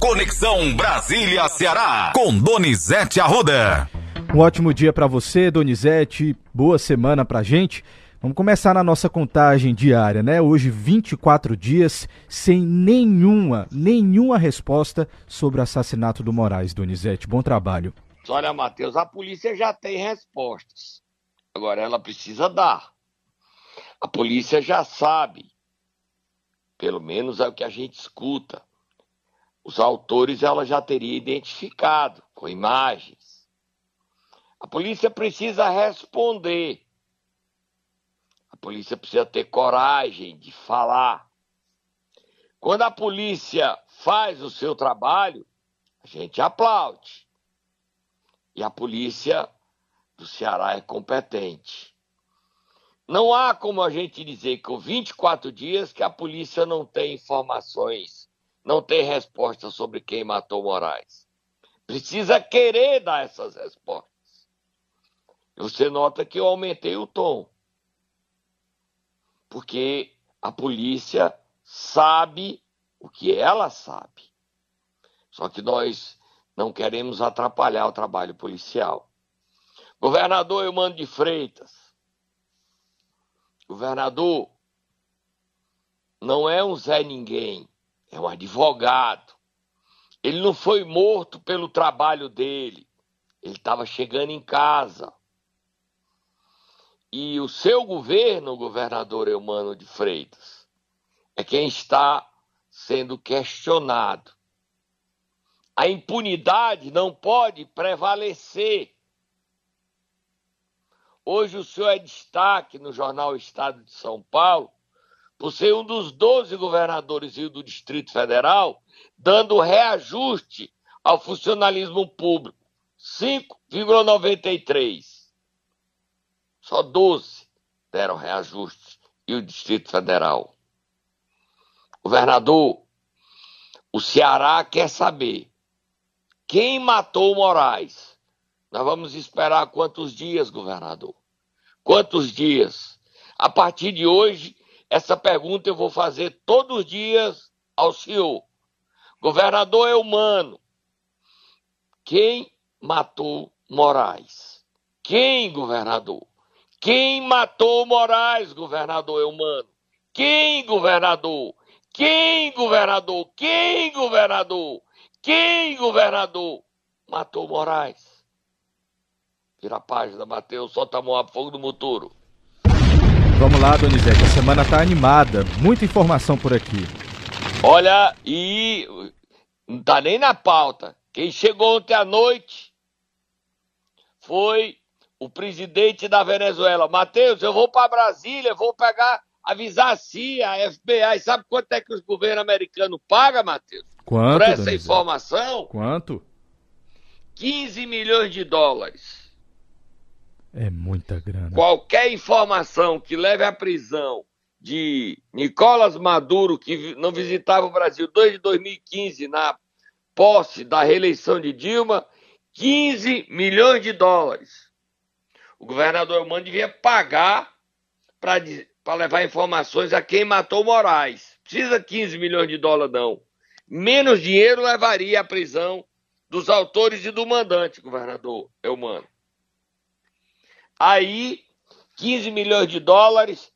Conexão Brasília-Ceará, com Donizete Arruda. Um ótimo dia para você, Donizete. Boa semana pra gente. Vamos começar na nossa contagem diária, né? Hoje, 24 dias sem nenhuma, nenhuma resposta sobre o assassinato do Moraes, Donizete. Bom trabalho. Olha, Matheus, a polícia já tem respostas. Agora ela precisa dar. A polícia já sabe. Pelo menos é o que a gente escuta. Os autores ela já teria identificado com imagens. A polícia precisa responder. A polícia precisa ter coragem de falar. Quando a polícia faz o seu trabalho, a gente aplaude. E a polícia do Ceará é competente. Não há como a gente dizer que com 24 dias que a polícia não tem informações, não tem resposta sobre quem matou Moraes. Precisa querer dar essas respostas. Você nota que eu aumentei o tom. Porque a polícia sabe o que ela sabe. Só que nós não queremos atrapalhar o trabalho policial. Governador Eumano de Freitas. Governador não é um Zé Ninguém, é um advogado. Ele não foi morto pelo trabalho dele. Ele estava chegando em casa. E o seu governo, governador Eumano de Freitas, é quem está sendo questionado. A impunidade não pode prevalecer Hoje o senhor é destaque no jornal Estado de São Paulo por ser um dos 12 governadores do Distrito Federal dando reajuste ao funcionalismo público. 5,93. Só 12 deram reajuste e o Distrito Federal. Governador, o Ceará quer saber quem matou Moraes nós vamos esperar quantos dias, governador? Quantos dias? A partir de hoje, essa pergunta eu vou fazer todos os dias ao senhor. Governador é humano. Quem matou Moraes? Quem, governador? Quem matou Moraes, governador é humano? Quem, governador? Quem, governador? Quem, governador? Quem, governador? Matou Moraes. Vira a página, Matheus, solta a mão a fogo do motoro. Vamos lá, Donizete, a semana tá animada, muita informação por aqui. Olha, e não tá nem na pauta. Quem chegou ontem à noite foi o presidente da Venezuela. Matheus, eu vou para Brasília, vou pegar, avisar a CIA, a FBI. Sabe quanto é que os governos americanos pagam, Matheus? Quanto? Por essa Donizete? informação? Quanto? 15 milhões de dólares. É muita grana. Qualquer informação que leve à prisão de Nicolás Maduro, que não visitava o Brasil desde 2015, na posse da reeleição de Dilma, 15 milhões de dólares. O governador Eumano devia pagar para levar informações a quem matou Moraes. Precisa 15 milhões de dólares, não. Menos dinheiro levaria à prisão dos autores e do mandante, governador Eumano. Aí, 15 milhões de dólares,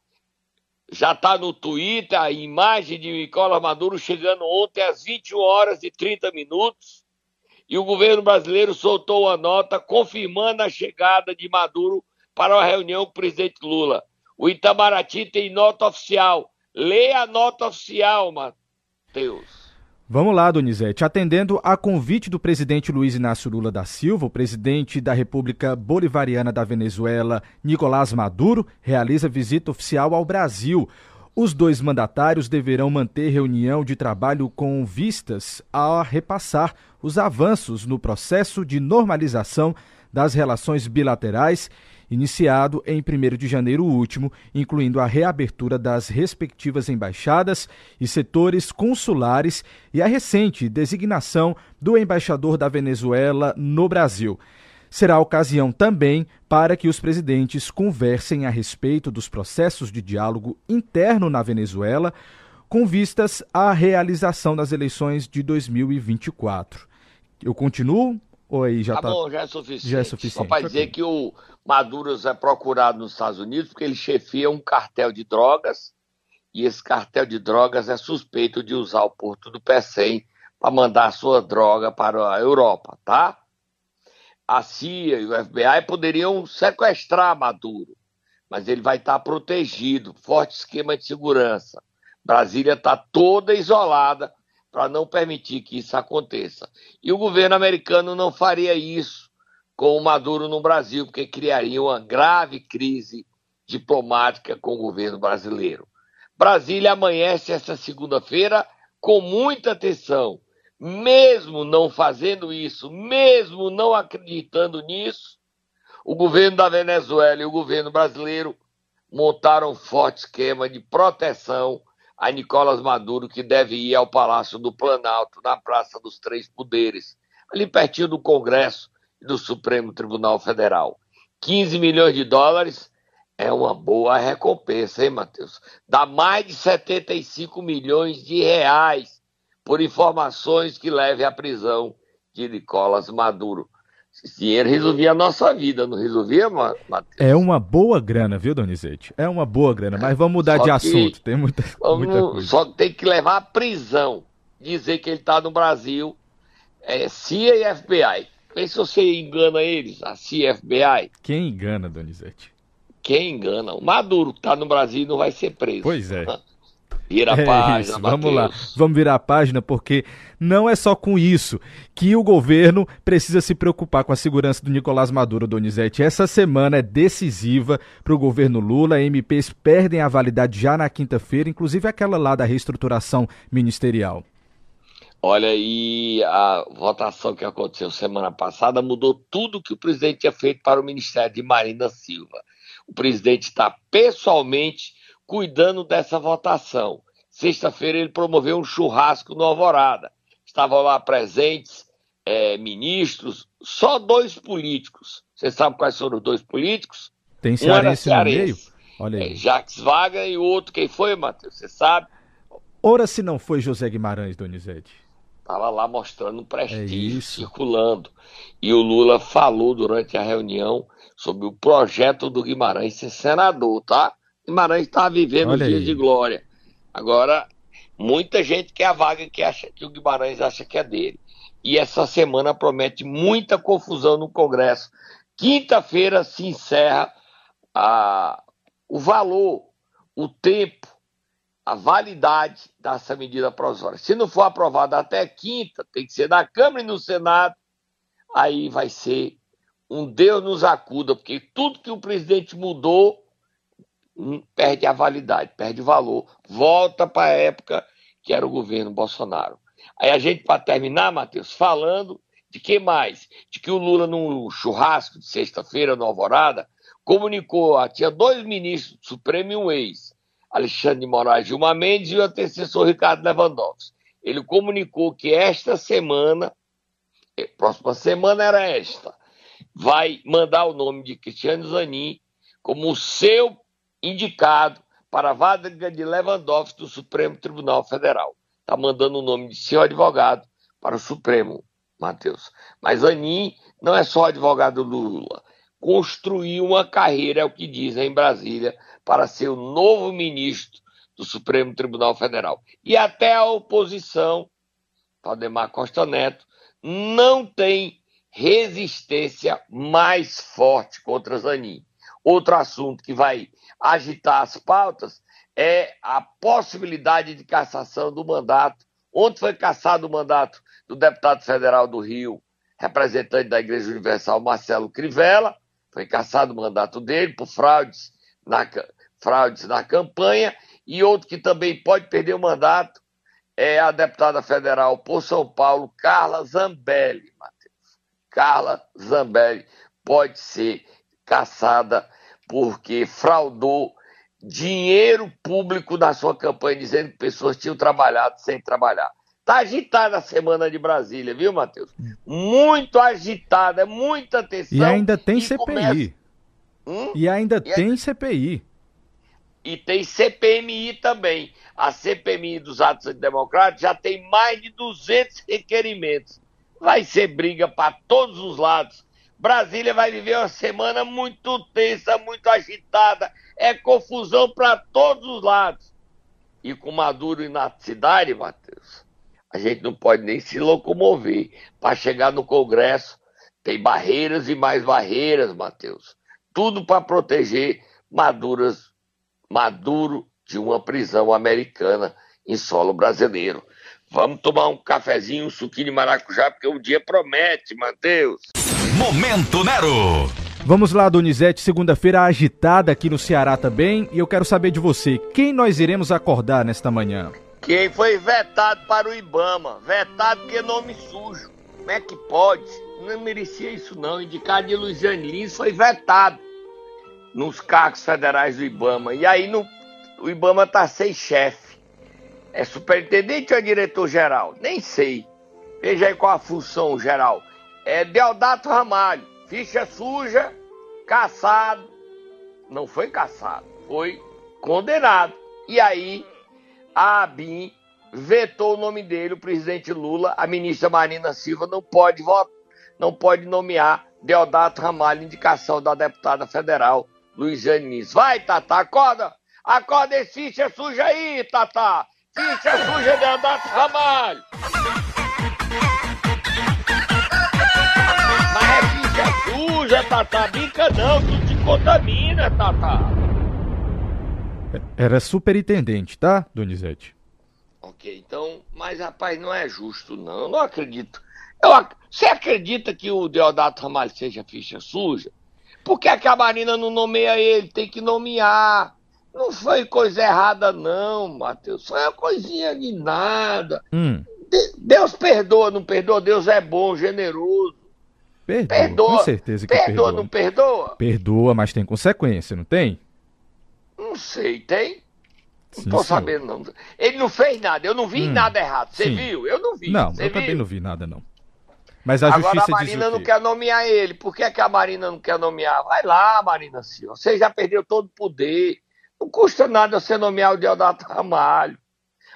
já está no Twitter a imagem de Nicolas Maduro chegando ontem às 21 horas e 30 minutos. E o governo brasileiro soltou uma nota confirmando a chegada de Maduro para uma reunião com o presidente Lula. O Itamaraty tem nota oficial. Leia a nota oficial, Matheus. Vamos lá, Donizete. Atendendo a convite do presidente Luiz Inácio Lula da Silva, o presidente da República Bolivariana da Venezuela, Nicolás Maduro, realiza visita oficial ao Brasil. Os dois mandatários deverão manter reunião de trabalho com vistas a repassar os avanços no processo de normalização das relações bilaterais iniciado em 1 de janeiro último, incluindo a reabertura das respectivas embaixadas e setores consulares e a recente designação do embaixador da Venezuela no Brasil. Será ocasião também para que os presidentes conversem a respeito dos processos de diálogo interno na Venezuela, com vistas à realização das eleições de 2024. Eu continuo ou aí já tá, tá bom, já é suficiente. Já é suficiente. Só para dizer que o Maduro é procurado nos Estados Unidos porque ele chefia um cartel de drogas e esse cartel de drogas é suspeito de usar o porto do Pecém para mandar sua droga para a Europa, tá? A CIA e o FBI poderiam sequestrar Maduro, mas ele vai estar protegido, forte esquema de segurança. Brasília está toda isolada para não permitir que isso aconteça. E o governo americano não faria isso com o Maduro no Brasil, porque criaria uma grave crise diplomática com o governo brasileiro. Brasília amanhece essa segunda-feira com muita atenção. Mesmo não fazendo isso, mesmo não acreditando nisso, o governo da Venezuela e o governo brasileiro montaram um forte esquema de proteção a Nicolas Maduro, que deve ir ao Palácio do Planalto, na Praça dos Três Poderes, ali pertinho do Congresso do Supremo Tribunal Federal. 15 milhões de dólares é uma boa recompensa, hein, Matheus? Dá mais de 75 milhões de reais por informações que levem à prisão de Nicolas Maduro. Esse dinheiro resolvia a nossa vida, não resolvia, Matheus? É uma boa grana, viu, Donizete? É uma boa grana, mas vamos mudar só de assunto, tem muita, vamos, muita coisa. Só tem que levar à prisão, dizer que ele está no Brasil, é CIA e FBI. Vê se você engana eles, a CIA e FBI. Quem engana, Donizete? Quem engana? O Maduro que está no Brasil não vai ser preso. Pois é. Vira a é página, isso. Vamos lá, vamos virar a página, porque não é só com isso que o governo precisa se preocupar com a segurança do Nicolás Maduro, Donizete. Essa semana é decisiva para o governo Lula. MPs perdem a validade já na quinta-feira, inclusive aquela lá da reestruturação ministerial. Olha aí, a votação que aconteceu semana passada mudou tudo que o presidente tinha feito para o Ministério de Marina Silva. O presidente está pessoalmente cuidando dessa votação. Sexta-feira ele promoveu um churrasco no Alvorada. Estavam lá presentes é, ministros, só dois políticos. Você sabe quais foram os dois políticos? Tem cearense, um cearense. no meio? Olha aí. É, Jacques Wagner e o outro, quem foi, Matheus? Você sabe? Ora se não foi José Guimarães, Donizete. Estava lá mostrando um prestígio, é circulando. E o Lula falou durante a reunião sobre o projeto do Guimarães ser senador, tá? Guimarães está vivendo Olha dias aí. de glória. Agora, muita gente quer a vaga que acha que o Guimarães acha que é dele. E essa semana promete muita confusão no Congresso. Quinta-feira se encerra a, o valor, o tempo, a validade dessa medida provisória. Se não for aprovada até quinta, tem que ser na Câmara e no Senado, aí vai ser um Deus nos acuda, porque tudo que o presidente mudou Hum, perde a validade, perde o valor, volta para a época que era o governo Bolsonaro. Aí a gente, para terminar, Matheus, falando de que mais? De que o Lula, no churrasco de sexta-feira, no Alvorada, comunicou, tinha dois ministros do Supremo e um ex, Alexandre de Moraes Gilmar Mendes e o antecessor Ricardo Lewandowski. Ele comunicou que esta semana, eh, próxima semana era esta, vai mandar o nome de Cristiano Zanin como o seu indicado para a vaga de Lewandowski do Supremo Tribunal Federal. Está mandando o nome de seu advogado para o Supremo, Matheus. Mas Anin não é só advogado do Lula. Construiu uma carreira, é o que dizem em Brasília, para ser o novo ministro do Supremo Tribunal Federal. E até a oposição, Valdemar Costa Neto, não tem resistência mais forte contra Zanin. Outro assunto que vai agitar as pautas é a possibilidade de cassação do mandato. Ontem foi cassado o mandato do deputado federal do Rio, representante da Igreja Universal, Marcelo Crivella, foi cassado o mandato dele por fraudes na, fraudes na campanha, e outro que também pode perder o mandato é a deputada federal por São Paulo, Carla Zambelli, Matheus. Carla Zambelli pode ser caçada porque fraudou dinheiro público na sua campanha, dizendo que pessoas tinham trabalhado sem trabalhar. Está agitada a semana de Brasília, viu, Matheus? Muito agitada, é muita atenção. E ainda tem e CPI. Começa... Hum? E ainda e tem CPI. E tem CPMI também. A CPMI dos atos democráticos já tem mais de 200 requerimentos. Vai ser briga para todos os lados. Brasília vai viver uma semana muito tensa, muito agitada. É confusão para todos os lados. E com Maduro na cidade, Matheus, a gente não pode nem se locomover. Para chegar no Congresso, tem barreiras e mais barreiras, Matheus. Tudo para proteger Maduras, Maduro de uma prisão americana em solo brasileiro. Vamos tomar um cafezinho, um suquinho de maracujá, porque o dia promete, Matheus. Momento Nero. Vamos lá, Donizete, segunda-feira agitada aqui no Ceará também, e eu quero saber de você, quem nós iremos acordar nesta manhã? Quem foi vetado para o Ibama, vetado porque nome sujo. Como é que pode? Não merecia isso não, indicado de Luiziane Lins foi vetado nos cargos federais do Ibama. E aí no, o Ibama tá sem chefe. É superintendente ou é diretor-geral? Nem sei. Veja aí qual a função geral é Deodato Ramalho, ficha suja, caçado. Não foi caçado, foi condenado. E aí a ABIN vetou o nome dele, o presidente Lula, a ministra Marina Silva não pode votar, não pode nomear Deodato Ramalho, indicação da deputada federal Luiziane Nis. Vai, Tata, acorda! Acorda esse ficha suja aí, Tata! Ficha suja Deodato Ramalho! suja, Tata. Bica não, tu te contamina, Tata. Era superintendente, tá, Donizete? Ok, então, mas rapaz, não é justo, não. Não acredito. Eu, você acredita que o Deodato Ramalho seja ficha suja? Por que, é a Marina não nomeia ele? Tem que nomear. Não foi coisa errada, não, Matheus. Foi uma coisinha de nada. Hum. Deus perdoa, não perdoa? Deus é bom, generoso. Perdoa, perdoa. Com certeza que perdoa. Perdoa, não perdoa? Perdoa, mas tem consequência, não tem? Não sei, tem? Sim, não tô senhor. sabendo, não. Ele não fez nada, eu não vi hum, nada errado. Você viu? Eu não vi. Não, Cê eu viu? também não vi nada, não. Mas a Agora a Marina não quer nomear ele. Por que, é que a Marina não quer nomear? Vai lá, Marina Silva. Você já perdeu todo o poder. Não custa nada você nomear o Deodato Ramalho.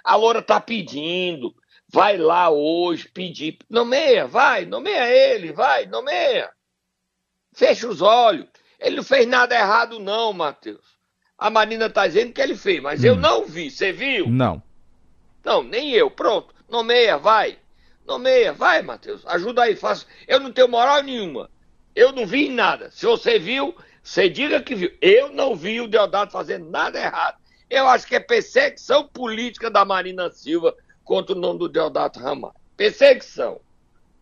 A Loura tá pedindo. Vai lá hoje pedir. Nomeia, vai, nomeia ele, vai, nomeia. Fecha os olhos. Ele não fez nada errado, não, Matheus. A Marina está dizendo que ele fez, mas hum. eu não vi. Você viu? Não. Não, nem eu. Pronto. Nomeia, vai. Nomeia, vai, Matheus. Ajuda aí, faça. Eu não tenho moral nenhuma. Eu não vi nada. Se você viu, você diga que viu. Eu não vi o Deodato fazendo nada errado. Eu acho que é perseguição política da Marina Silva contra o nome do Deodato Ramalho. Perseguição.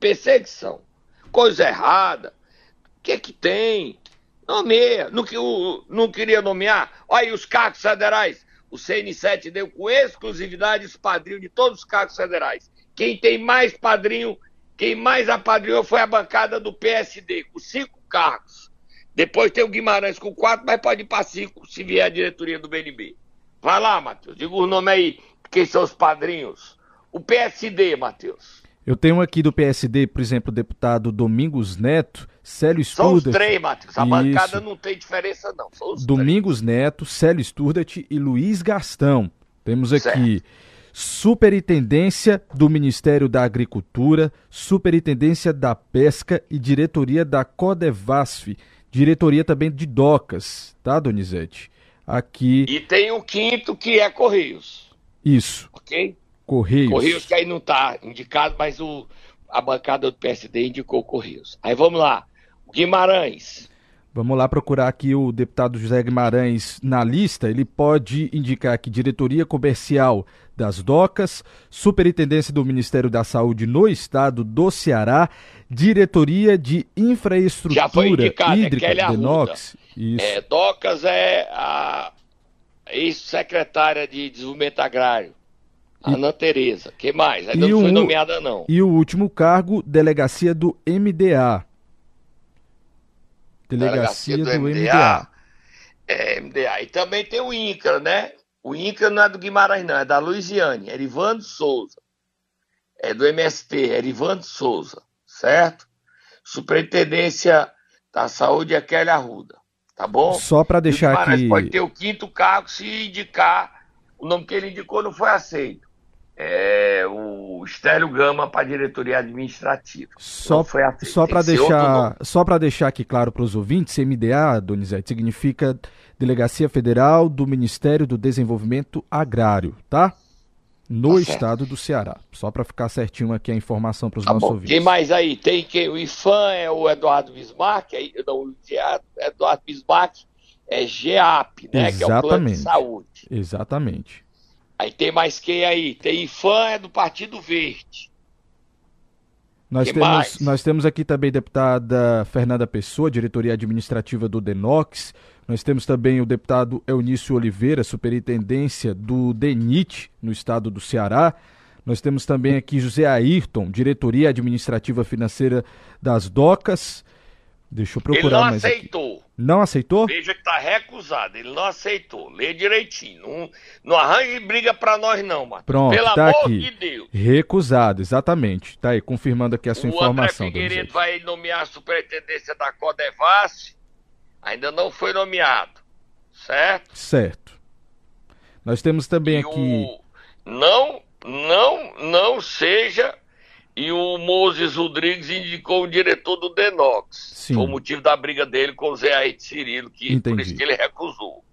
Perseguição. Coisa errada. O que é que tem? Nomeia. Não, não queria nomear? Olha aí os cargos federais. O CN7 deu com exclusividade os padrinhos de todos os cargos federais. Quem tem mais padrinho, quem mais apadrinhou foi a bancada do PSD, com cinco cargos. Depois tem o Guimarães com quatro, mas pode ir para cinco se vier a diretoria do BNB. Vai lá, Matheus, diga o nome aí, quem são os padrinhos. O PSD, Matheus. Eu tenho aqui do PSD, por exemplo, o deputado Domingos Neto, Célio Sturdat. São os três, Matheus. A Isso. bancada não tem diferença, não. Domingos três. Neto, Célio Sturdat e Luiz Gastão. Temos aqui certo. Superintendência do Ministério da Agricultura, Superintendência da Pesca e Diretoria da Codevasf. Diretoria também de Docas, tá, Donizete? Aqui. E tem o quinto que é Correios. Isso. Ok? Correios. Correios que aí não está indicado, mas o, a bancada do PSD indicou Correios. Aí vamos lá. Guimarães. Vamos lá procurar aqui o deputado José Guimarães na lista. Ele pode indicar aqui diretoria comercial das docas, superintendência do Ministério da Saúde no estado do Ceará, diretoria de infraestrutura Já foi indicado, hídrica, é Denox. Isso. É, docas é a ex-secretária de Desenvolvimento Agrário. Ana Tereza. que mais? Ainda não foi nomeada, não. E o último cargo, delegacia do MDA. Delegacia, delegacia do, do, MDA. MDA. É, MDA. E também tem o INCRA, né? O INCRA não é do Guimarães, não, é da Luiziane, Erivando Souza. É do MST, Erivando Souza, certo? Superintendência da Saúde é Kelly Arruda. tá bom? Só para deixar aqui. pode ter o quinto cargo se indicar o nome que ele indicou não foi aceito. É o Estélio Gama para a diretoria administrativa. Só, só para deixar, só para deixar aqui claro para os ouvintes, MDA, Donizete, significa Delegacia Federal do Ministério do Desenvolvimento Agrário, tá? No tá estado do Ceará. Só para ficar certinho aqui a informação para os tá nossos bom. ouvintes. Quem mais aí? Tem quem? O IFAM é o Eduardo Bismarck, aí, não, o Eduardo Bismarck é GEAP, né? Exatamente. Que é o Plano de Saúde. Exatamente. Aí tem mais quem aí? Tem IFAM, é do Partido Verde. Nós temos, nós temos aqui também a deputada Fernanda Pessoa, diretoria administrativa do DENOX. Nós temos também o deputado Eunício Oliveira, superintendência do DENIT, no estado do Ceará. Nós temos também aqui José Ayrton, diretoria administrativa financeira das DOCAS. Deixa eu procurar Ele não mais aceitou. Aqui. Não aceitou? Veja que está recusado. Ele não aceitou. Lê direitinho. Não, não arranje briga para nós, não, mano. Pronto, Pelo tá amor aqui. de Deus. Recusado, exatamente. Tá aí, confirmando aqui a sua o informação. André Figueiredo vai nomear a superintendência da Codevasf. Ainda não foi nomeado. Certo? Certo. Nós temos também e aqui. O... Não, não, não seja e o Moses Rodrigues indicou o diretor do Denox. Sim. Foi o motivo da briga dele com o Zé Aite Cirilo, que, Entendi. por isso que ele recusou.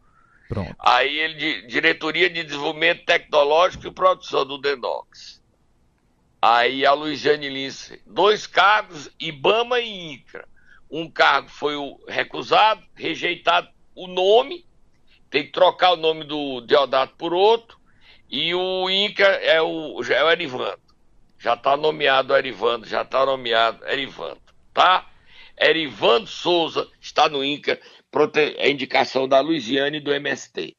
Pronto. Aí ele, Diretoria de Desenvolvimento Tecnológico e Produção do Denox. Aí a Luiziane Lins, dois cargos, IBAMA e INCRA. Um cargo foi o recusado, rejeitado o nome, tem que trocar o nome do Deodato por outro, e o INCRA é o, é o Erivando. Já está nomeado Erivando, já está nomeado Erivando, tá? Erivando Souza está no INCA, a indicação da Luiziane do MST,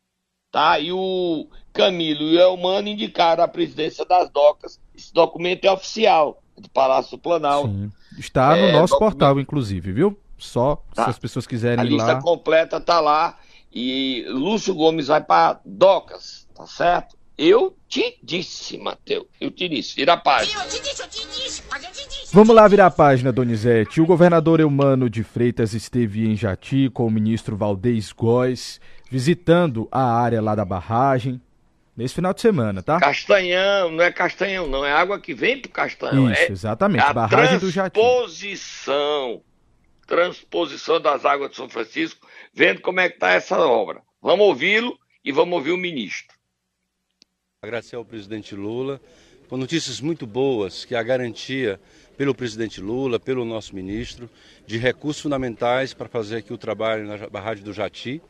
tá? E o Camilo e o Elmano indicaram a presidência das docas. Esse documento é oficial, do Palácio Planalto. Sim. Está no é, nosso documento... portal, inclusive, viu? Só tá. se as pessoas quiserem a ir lá. A lista completa tá lá e Lúcio Gomes vai para docas, tá certo? Eu te disse, Matheus. Eu te disse. Vira a página. Eu te disse, eu te disse, mas eu te disse. Vamos lá virar a página, Donizete. O governador Eumano de Freitas esteve em Jati com o ministro Valdez Góes, visitando a área lá da barragem. Nesse final de semana, tá? Castanhão, não é Castanhão, não. É água que vem pro Castanhão. Isso, é exatamente. A barragem do Jati. Transposição. Transposição das águas de São Francisco, vendo como é que tá essa obra. Vamos ouvi-lo e vamos ouvir o ministro. Agradecer ao presidente Lula com notícias muito boas, que é a garantia pelo presidente Lula, pelo nosso ministro, de recursos fundamentais para fazer aqui o trabalho na barragem do Jati,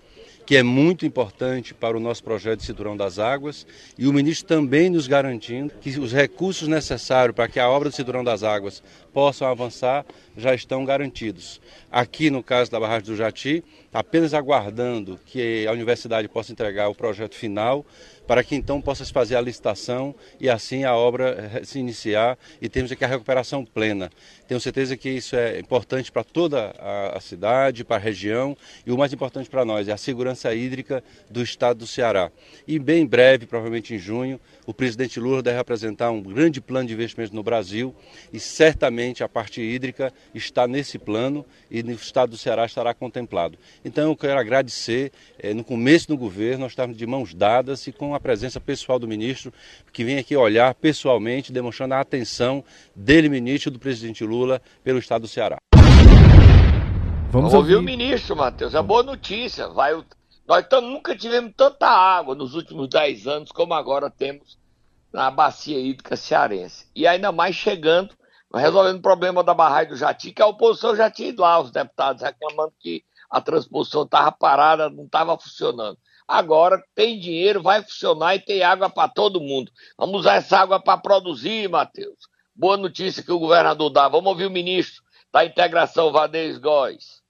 que é muito importante para o nosso projeto de Cinturão das Águas, e o ministro também nos garantindo que os recursos necessários para que a obra do Cinturão das Águas possam avançar já estão garantidos. Aqui, no caso da barragem do Jati, apenas aguardando que a universidade possa entregar o projeto final para que então possa se fazer a licitação e assim a obra se iniciar e termos aqui a recuperação plena. Tenho certeza que isso é importante para toda a, cidade, para a região e o mais importante para nós é a segurança hídrica do estado do Ceará. E bem em breve, provavelmente em junho, o presidente Lula deve apresentar um grande plano de investimento no Brasil e certamente a parte hídrica está nesse plano e no estado do Ceará estará contemplado. Então eu quero agradecer, eh, no começo do governo nós estávamos de mãos dadas e com a presença pessoal do ministro, que vem aqui olhar pessoalmente, demonstrando a atenção dele, ministro, do presidente Lula, pelo estado do Ceará. Vamos ouvir o ministro, Matheus. É boa notícia. Vai, nós nunca tivemos tanta água nos últimos 10 anos como agora temos na bacia hídrica cearense. E ainda mais chegando, resolvendo o problema da barragem do Jati, que a oposição já tinha ido lá, os deputados reclamando que a transposição estava parada, não estava funcionando. Agora tem dinheiro, vai funcionar e tem água para todo mundo. Vamos usar essa água para produzir, Matheus. Boa notícia que o governador dá. Vamos ouvir o ministro da integração, Vadez Góes.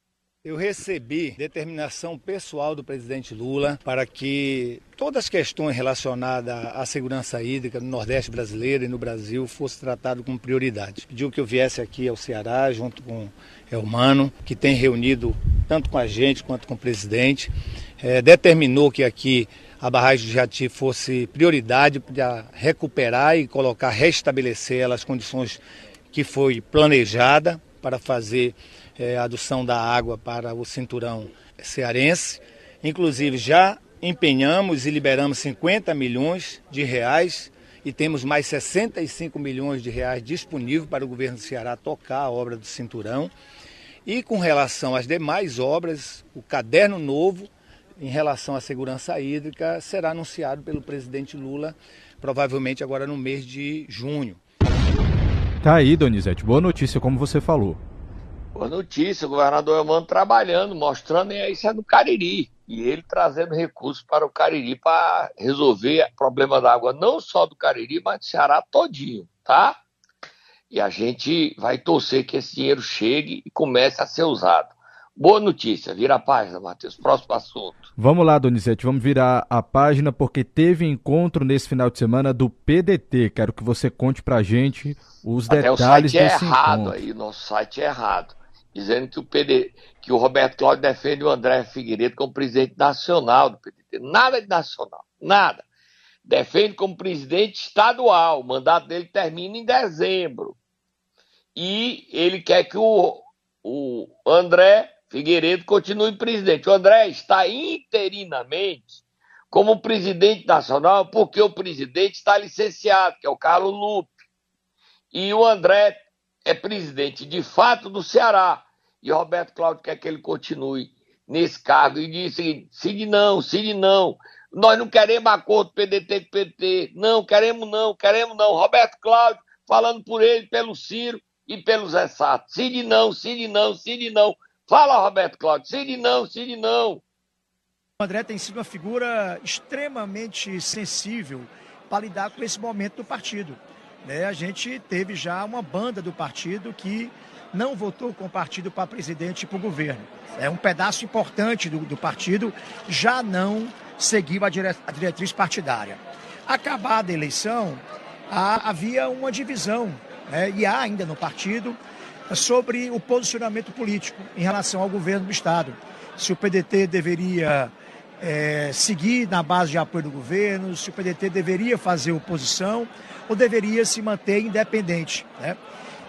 Eu recebi determinação pessoal do presidente Lula para que todas as questões relacionadas à segurança hídrica no Nordeste brasileiro e no Brasil fossem tratadas com prioridade. Pediu que eu viesse aqui ao Ceará junto com Elmano, que tem reunido tanto com a gente quanto com o presidente, é, determinou que aqui a barragem de Jati fosse prioridade para recuperar e colocar, restabelecer as condições que foi planejada para fazer é, a adução da água para o cinturão cearense. Inclusive, já empenhamos e liberamos 50 milhões de reais e temos mais 65 milhões de reais disponível para o governo do Ceará tocar a obra do Cinturão. E com relação às demais obras, o caderno novo em relação à segurança hídrica será anunciado pelo presidente Lula, provavelmente agora no mês de junho. Tá aí, Donizete. Boa notícia, como você falou. Boa notícia, o governador Elmano trabalhando, mostrando, e isso é do Cariri. E ele trazendo recursos para o Cariri para resolver o problema da água, não só do Cariri, mas do Ceará todinho, tá? E a gente vai torcer que esse dinheiro chegue e comece a ser usado. Boa notícia, vira a página, Matheus. Próximo assunto. Vamos lá, Donizete, vamos virar a página porque teve encontro nesse final de semana do PDT. Quero que você conte pra gente os Até detalhes o site é errado encontro. aí, nosso site é errado. Dizendo que o, PD, que o Roberto Cláudio defende o André Figueiredo como presidente nacional do PDT. Nada de nacional, nada. Defende como presidente estadual. O mandato dele termina em dezembro. E ele quer que o, o André Figueiredo continue presidente. O André está interinamente como presidente nacional porque o presidente está licenciado, que é o Carlos Lupe. E o André é presidente de fato do Ceará. E Roberto Cláudio quer que ele continue nesse cargo. E disse: Cid não, Cid não. Nós não queremos acordo PDT com PT. Não, queremos não, queremos não. Roberto Cláudio falando por ele, pelo Ciro e pelo Zé Sato. Cid não, Cid não, Cid não. Fala, Roberto Cláudio. Cid não, Cid não. O André tem sido uma figura extremamente sensível para lidar com esse momento do partido. Né? A gente teve já uma banda do partido que não votou com o partido para presidente e para o governo. É um pedaço importante do, do partido já não seguiu a, dire, a diretriz partidária. Acabada a eleição, há, havia uma divisão, né? e há ainda no partido, sobre o posicionamento político em relação ao governo do Estado. Se o PDT deveria é, seguir na base de apoio do governo, se o PDT deveria fazer oposição ou deveria se manter independente. Né?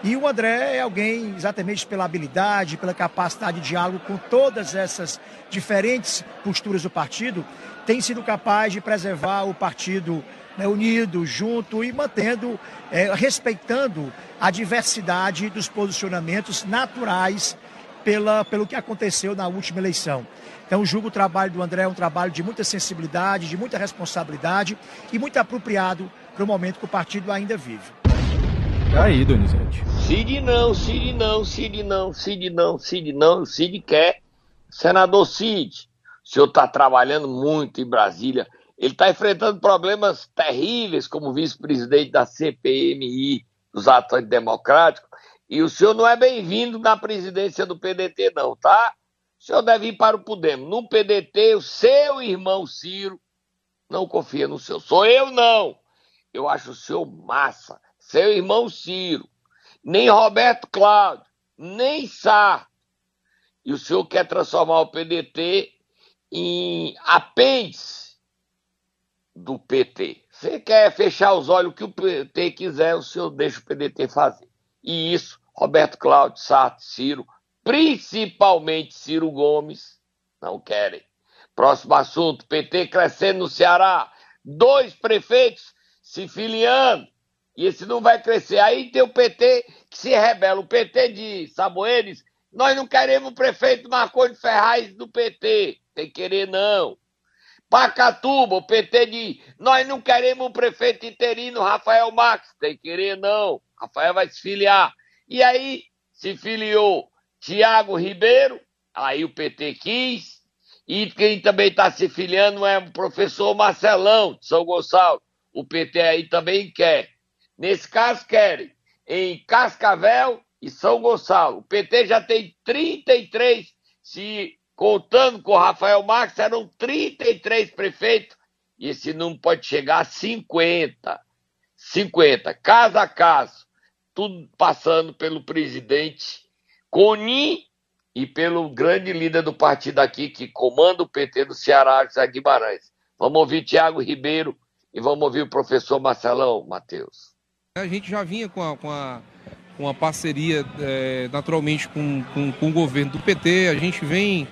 E o André é alguém, exatamente pela habilidade, pela capacidade de diálogo com todas essas diferentes posturas do partido, tem sido capaz de preservar o partido né, unido, junto e mantendo, é, respeitando a diversidade dos posicionamentos naturais pela, pelo que aconteceu na última eleição. Então, julgo o trabalho do André um trabalho de muita sensibilidade, de muita responsabilidade e muito apropriado para o momento que o partido ainda vive. Tá aí, Donizete. Cid não, Cid não, Cid não, Cid não, Cid não, o Cid quer. Senador Cid, o senhor está trabalhando muito em Brasília. Ele está enfrentando problemas terríveis como vice-presidente da CPMI, dos atos democráticos, e o senhor não é bem-vindo na presidência do PDT, não, tá? O senhor deve ir para o Podemos. No PDT, o seu irmão Ciro não confia no seu. Sou eu, não. Eu acho o senhor massa. Seu irmão Ciro. Nem Roberto Cláudio. Nem Sá. E o senhor quer transformar o PDT em apêndice do PT. Você quer fechar os olhos, o que o PT quiser, o senhor deixa o PDT fazer. E isso, Roberto Cláudio, Sarto, Ciro, principalmente Ciro Gomes, não querem. Próximo assunto, PT crescendo no Ceará, dois prefeitos se filiando, e esse não vai crescer. Aí tem o PT que se rebela, o PT de Saboeires, nós não queremos o prefeito Marconi Ferraz do PT, tem que querer não. Pacatuba, o PT diz: nós não queremos o prefeito interino Rafael Marques. Tem que querer, não. Rafael vai se filiar. E aí se filiou Tiago Ribeiro, aí o PT quis. E quem também está se filiando é o professor Marcelão, de São Gonçalo. O PT aí também quer. Nesse caso, querem em Cascavel e São Gonçalo. O PT já tem 33 se contando com o Rafael Marques, eram 33 prefeitos, e esse número pode chegar a 50. 50, caso a caso, tudo passando pelo presidente Coni e pelo grande líder do partido aqui, que comanda o PT do Ceará, José Guimarães. Vamos ouvir Tiago Ribeiro e vamos ouvir o professor Marcelão, Matheus. A gente já vinha com a, com a, com a parceria, é, naturalmente, com, com, com o governo do PT, a gente vem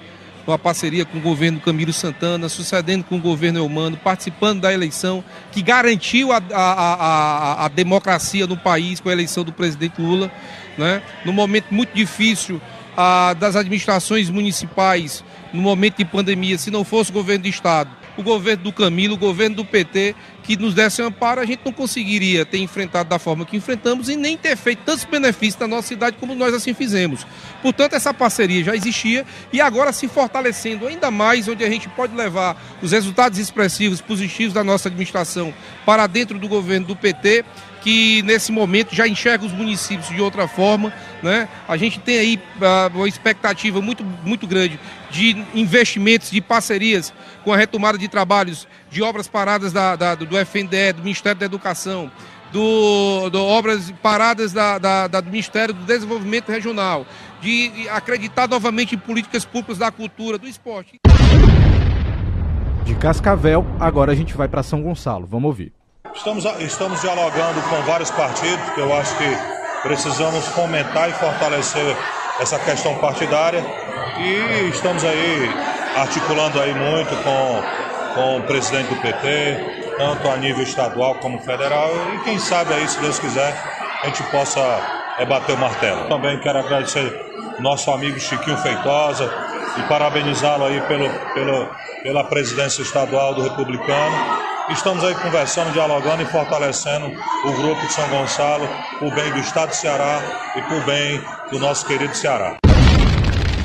uma parceria com o governo Camilo Santana, sucedendo com o governo Eumano, participando da eleição que garantiu a, a, a, a democracia no país com a eleição do presidente Lula, né? num momento muito difícil a, das administrações municipais, no momento de pandemia, se não fosse o governo do Estado, o governo do Camilo, o governo do PT, que nos desse amparo, a gente não conseguiria ter enfrentado da forma que enfrentamos e nem ter feito tantos benefícios na nossa cidade como nós assim fizemos. Portanto, essa parceria já existia e agora se fortalecendo ainda mais, onde a gente pode levar os resultados expressivos, positivos da nossa administração para dentro do governo do PT que nesse momento já enxerga os municípios de outra forma. Né? A gente tem aí uh, uma expectativa muito, muito grande de investimentos, de parcerias com a retomada de trabalhos de obras paradas da, da, do FNDE, do Ministério da Educação, do, do obras paradas da, da, do Ministério do Desenvolvimento Regional, de acreditar novamente em políticas públicas da cultura, do esporte. De Cascavel, agora a gente vai para São Gonçalo. Vamos ouvir. Estamos, estamos dialogando com vários partidos, que eu acho que precisamos fomentar e fortalecer essa questão partidária. E estamos aí articulando aí muito com, com o presidente do PT, tanto a nível estadual como federal. E quem sabe aí, se Deus quiser, a gente possa é, bater o martelo. Também quero agradecer nosso amigo Chiquinho Feitosa e parabenizá-lo aí pelo, pelo, pela presidência estadual do Republicano Estamos aí conversando, dialogando e fortalecendo o grupo de São Gonçalo, por bem do Estado do Ceará e por bem do nosso querido Ceará.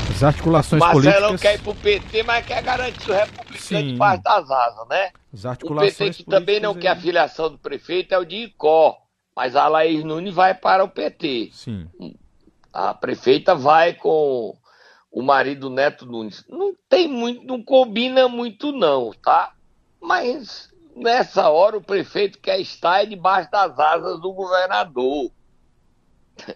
As articulações Marcelo políticas... Marcelo quer ir pro PT, mas quer garantir o republicano debaixo das asas, né? As articulações o PT que também não quer a filiação do prefeito é o de Icó, mas a Laís Nunes vai para o PT. Sim. A prefeita vai com o marido Neto Nunes. Não tem muito, não combina muito não, tá? Mas nessa hora o prefeito quer estar debaixo das asas do governador.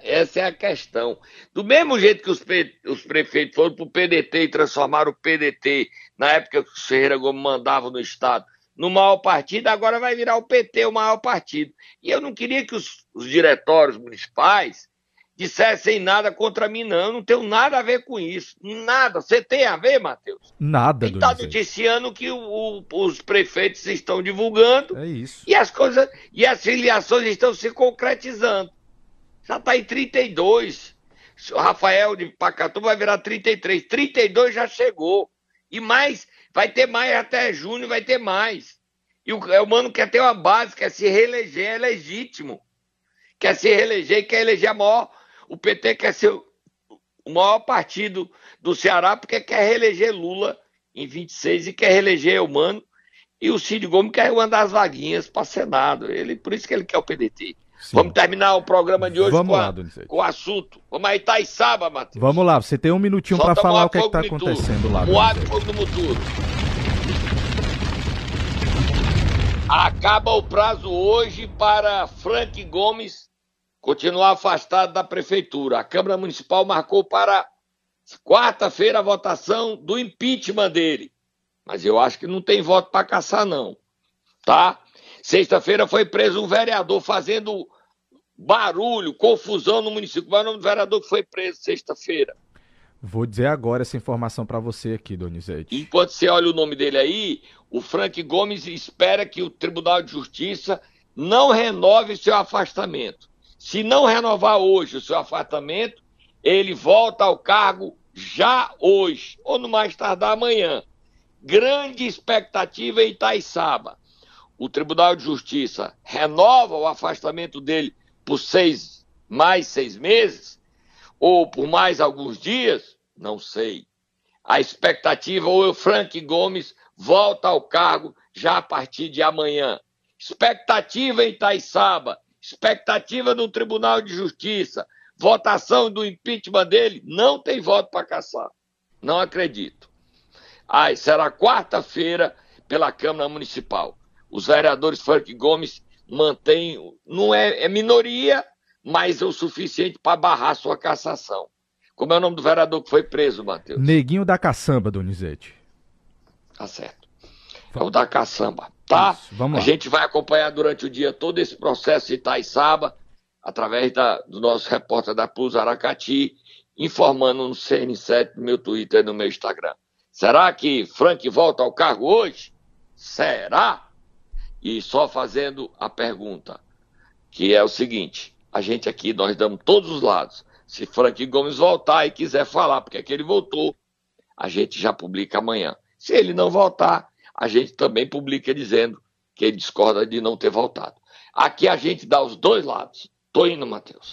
Essa é a questão. Do mesmo jeito que os, pre... os prefeitos foram para o PDT e transformaram o PDT, na época que o Ferreira Gomes mandava no Estado, no maior partido, agora vai virar o PT o maior partido. E eu não queria que os, os diretórios municipais dissessem nada contra mim, não. Eu não tenho nada a ver com isso. Nada. Você tem a ver, Matheus? Nada, Está noticiando que o, o, os prefeitos estão divulgando. É isso. E as coisas. E as filiações estão se concretizando. Já está em 32. O Rafael de Pacatu vai virar 33. 32 já chegou. E mais, vai ter mais até junho, vai ter mais. E o, o mano quer ter uma base, quer se reeleger, é legítimo. Quer se reeleger e quer eleger a maior o PT quer ser o maior partido do Ceará porque quer reeleger Lula em 26 e quer reeleger Eumano. E o Cid Gomes quer uma das vaguinhas para Senado. Ele, por isso que ele quer o PDT. Sim. Vamos terminar o programa de hoje Vamos com, lá, a, com o assunto. Vamos aí, Itaiçaba, Matheus. Vamos lá, você tem um minutinho para falar o que é está acontecendo lá. Moab Fogo do Muturo. Acaba o prazo hoje para Frank Gomes continuar afastado da prefeitura. A Câmara Municipal marcou para quarta-feira a votação do impeachment dele. Mas eu acho que não tem voto para caçar, não. Tá? Sexta-feira foi preso um vereador fazendo barulho, confusão no município. Qual é o nome do vereador que foi preso sexta-feira? Vou dizer agora essa informação para você aqui, Donizete. Enquanto você olha o nome dele aí, o Frank Gomes espera que o Tribunal de Justiça não renove seu afastamento. Se não renovar hoje o seu afastamento, ele volta ao cargo já hoje, ou no mais tardar amanhã. Grande expectativa em Itaiçaba. O Tribunal de Justiça renova o afastamento dele por seis, mais seis meses, ou por mais alguns dias, não sei. A expectativa, ou o Frank Gomes volta ao cargo já a partir de amanhã. Expectativa em Itaiçaba, expectativa no Tribunal de Justiça, votação do impeachment dele, não tem voto para caçar. Não acredito. Ai, será quarta-feira pela Câmara Municipal. Os vereadores Frank Gomes mantêm, não é, é minoria, mas é o suficiente para barrar sua cassação. Como é o nome do vereador que foi preso, Matheus? Neguinho da Caçamba, Donizete. Tá certo. É o da Caçamba tá? Isso, vamos lá. A gente vai acompanhar durante o dia todo esse processo de Itaiçaba, através da, do nosso repórter da Plus Aracati, informando no CN7, no meu Twitter e no meu Instagram. Será que Frank volta ao cargo hoje? Será? E só fazendo a pergunta, que é o seguinte: a gente aqui, nós damos todos os lados. Se Frank Gomes voltar e quiser falar porque é que ele voltou, a gente já publica amanhã. Se ele não voltar, a gente também publica dizendo que ele discorda de não ter voltado. Aqui a gente dá os dois lados. Tô indo, Matheus.